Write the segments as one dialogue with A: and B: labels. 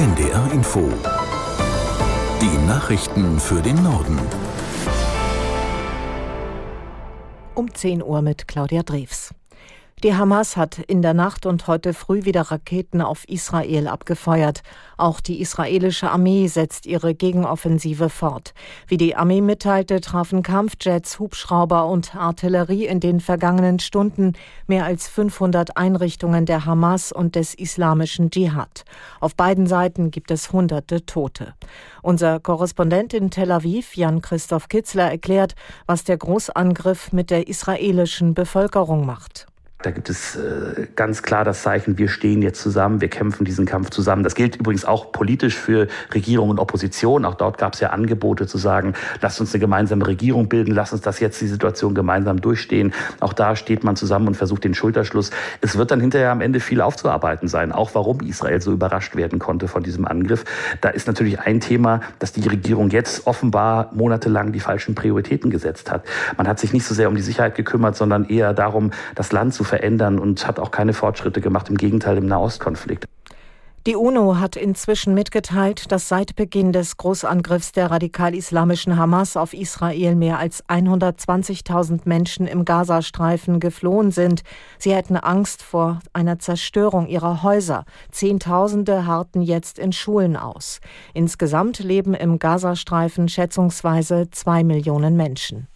A: NDR Info. Die Nachrichten für den Norden.
B: Um 10 Uhr mit Claudia Drews. Die Hamas hat in der Nacht und heute früh wieder Raketen auf Israel abgefeuert. Auch die israelische Armee setzt ihre Gegenoffensive fort. Wie die Armee mitteilte, trafen Kampfjets, Hubschrauber und Artillerie in den vergangenen Stunden mehr als 500 Einrichtungen der Hamas und des islamischen Dschihad. Auf beiden Seiten gibt es hunderte Tote. Unser Korrespondent in Tel Aviv, Jan-Christoph Kitzler, erklärt, was der Großangriff mit der israelischen Bevölkerung macht.
C: Da gibt es äh, ganz klar das Zeichen, wir stehen jetzt zusammen, wir kämpfen diesen Kampf zusammen. Das gilt übrigens auch politisch für Regierung und Opposition. Auch dort gab es ja Angebote zu sagen, lasst uns eine gemeinsame Regierung bilden, lasst uns das jetzt die Situation gemeinsam durchstehen. Auch da steht man zusammen und versucht den Schulterschluss. Es wird dann hinterher am Ende viel aufzuarbeiten sein, auch warum Israel so überrascht werden konnte von diesem Angriff. Da ist natürlich ein Thema, dass die Regierung jetzt offenbar monatelang die falschen Prioritäten gesetzt hat. Man hat sich nicht so sehr um die Sicherheit gekümmert, sondern eher darum, das Land zu verändern und hat auch keine Fortschritte gemacht, im Gegenteil im Nahostkonflikt.
B: Die UNO hat inzwischen mitgeteilt, dass seit Beginn des Großangriffs der radikal-islamischen Hamas auf Israel mehr als 120.000 Menschen im Gazastreifen geflohen sind. Sie hätten Angst vor einer Zerstörung ihrer Häuser. Zehntausende harten jetzt in Schulen aus. Insgesamt leben im Gazastreifen schätzungsweise zwei Millionen Menschen.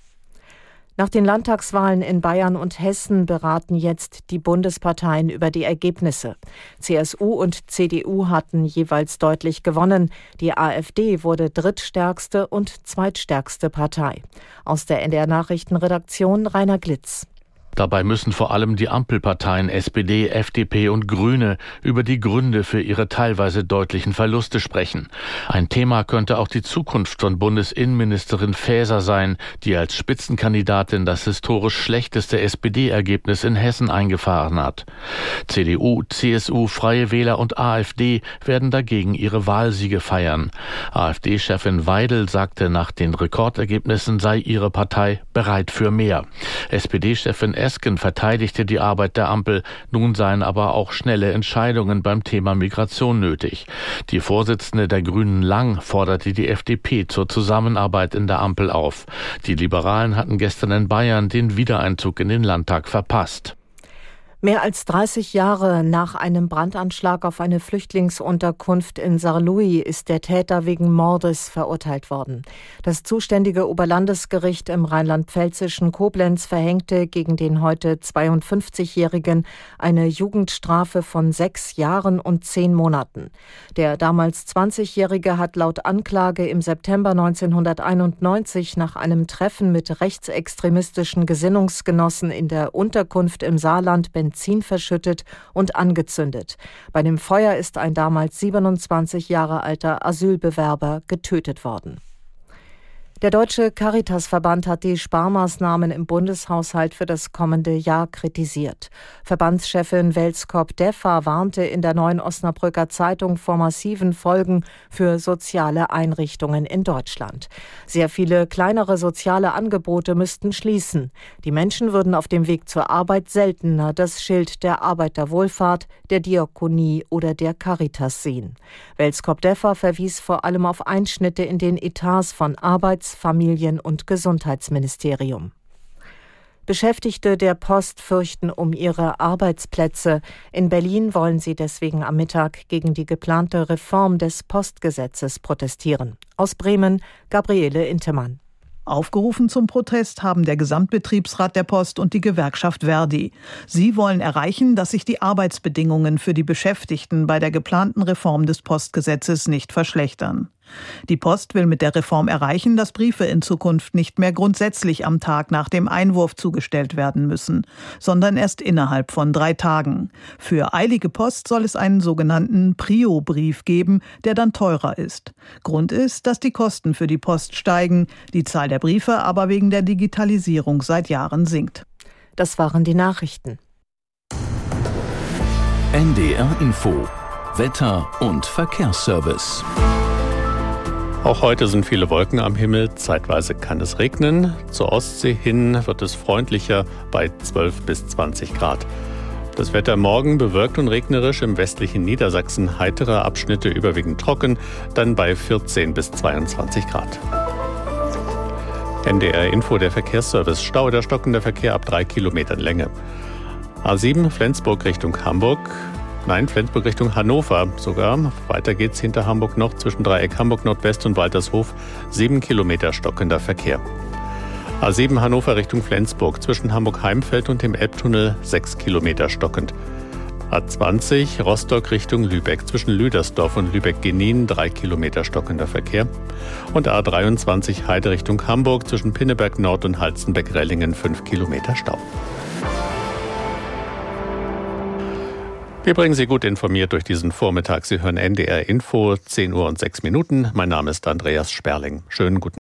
B: Nach den Landtagswahlen in Bayern und Hessen beraten jetzt die Bundesparteien über die Ergebnisse. CSU und CDU hatten jeweils deutlich gewonnen. Die AfD wurde drittstärkste und zweitstärkste Partei. Aus der NDR Nachrichtenredaktion Rainer Glitz.
D: Dabei müssen vor allem die Ampelparteien SPD, FDP und Grüne über die Gründe für ihre teilweise deutlichen Verluste sprechen. Ein Thema könnte auch die Zukunft von Bundesinnenministerin Faeser sein, die als Spitzenkandidatin das historisch schlechteste SPD-Ergebnis in Hessen eingefahren hat. CDU, CSU, Freie Wähler und AfD werden dagegen ihre Wahlsiege feiern. AfD-Chefin Weidel sagte, nach den Rekordergebnissen sei ihre Partei bereit für mehr. SPD-Chefin Esken verteidigte die Arbeit der Ampel. Nun seien aber auch schnelle Entscheidungen beim Thema Migration nötig. Die Vorsitzende der Grünen Lang forderte die FDP zur Zusammenarbeit in der Ampel auf. Die Liberalen hatten gestern in Bayern den Wiedereinzug in den Landtag verpasst.
B: Mehr als 30 Jahre nach einem Brandanschlag auf eine Flüchtlingsunterkunft in Sarlouis ist der Täter wegen Mordes verurteilt worden. Das zuständige Oberlandesgericht im rheinland-pfälzischen Koblenz verhängte gegen den heute 52-Jährigen eine Jugendstrafe von sechs Jahren und zehn Monaten. Der damals 20-Jährige hat laut Anklage im September 1991 nach einem Treffen mit rechtsextremistischen Gesinnungsgenossen in der Unterkunft im Saarland verschüttet und angezündet. Bei dem Feuer ist ein damals 27 Jahre alter Asylbewerber getötet worden. Der Deutsche Caritasverband hat die Sparmaßnahmen im Bundeshaushalt für das kommende Jahr kritisiert. Verbandschefin Welskop Deffa warnte in der neuen Osnabrücker Zeitung vor massiven Folgen für soziale Einrichtungen in Deutschland. Sehr viele kleinere soziale Angebote müssten schließen. Die Menschen würden auf dem Weg zur Arbeit seltener das Schild der Arbeiterwohlfahrt, der Diakonie oder der Caritas sehen. Welskop Deffa verwies vor allem auf Einschnitte in den Etats von Arbeits Familien- und Gesundheitsministerium. Beschäftigte der Post fürchten um ihre Arbeitsplätze. In Berlin wollen sie deswegen am Mittag gegen die geplante Reform des Postgesetzes protestieren. Aus Bremen Gabriele Intemann.
E: Aufgerufen zum Protest haben der Gesamtbetriebsrat der Post und die Gewerkschaft Verdi. Sie wollen erreichen, dass sich die Arbeitsbedingungen für die Beschäftigten bei der geplanten Reform des Postgesetzes nicht verschlechtern. Die Post will mit der Reform erreichen, dass Briefe in Zukunft nicht mehr grundsätzlich am Tag nach dem Einwurf zugestellt werden müssen, sondern erst innerhalb von drei Tagen. Für eilige Post soll es einen sogenannten Prio-Brief geben, der dann teurer ist. Grund ist, dass die Kosten für die Post steigen, die Zahl der Briefe aber wegen der Digitalisierung seit Jahren sinkt.
B: Das waren die Nachrichten.
A: NDR Info Wetter und Verkehrsservice.
F: Auch heute sind viele Wolken am Himmel. Zeitweise kann es regnen. Zur Ostsee hin wird es freundlicher bei 12 bis 20 Grad. Das Wetter morgen bewölkt und regnerisch im westlichen Niedersachsen, heitere Abschnitte überwiegend trocken, dann bei 14 bis 22 Grad. NDR Info der Verkehrsservice. Stau oder stockender Verkehr ab drei Kilometern Länge. A7 Flensburg Richtung Hamburg. Nein, Flensburg Richtung Hannover sogar. Weiter geht's hinter Hamburg noch zwischen Dreieck Hamburg Nordwest und Waltershof. Sieben Kilometer stockender Verkehr. A7 Hannover Richtung Flensburg zwischen Hamburg-Heimfeld und dem Elbtunnel sechs Kilometer stockend. A20 Rostock Richtung Lübeck zwischen Lüdersdorf und Lübeck-Genin drei Kilometer stockender Verkehr. Und A23 Heide Richtung Hamburg zwischen Pinneberg Nord und Halzenbeck-Rellingen fünf Kilometer Stau. Wir bringen Sie gut informiert durch diesen Vormittag. Sie hören NDR Info, 10 Uhr und 6 Minuten. Mein Name ist Andreas Sperling. Schönen guten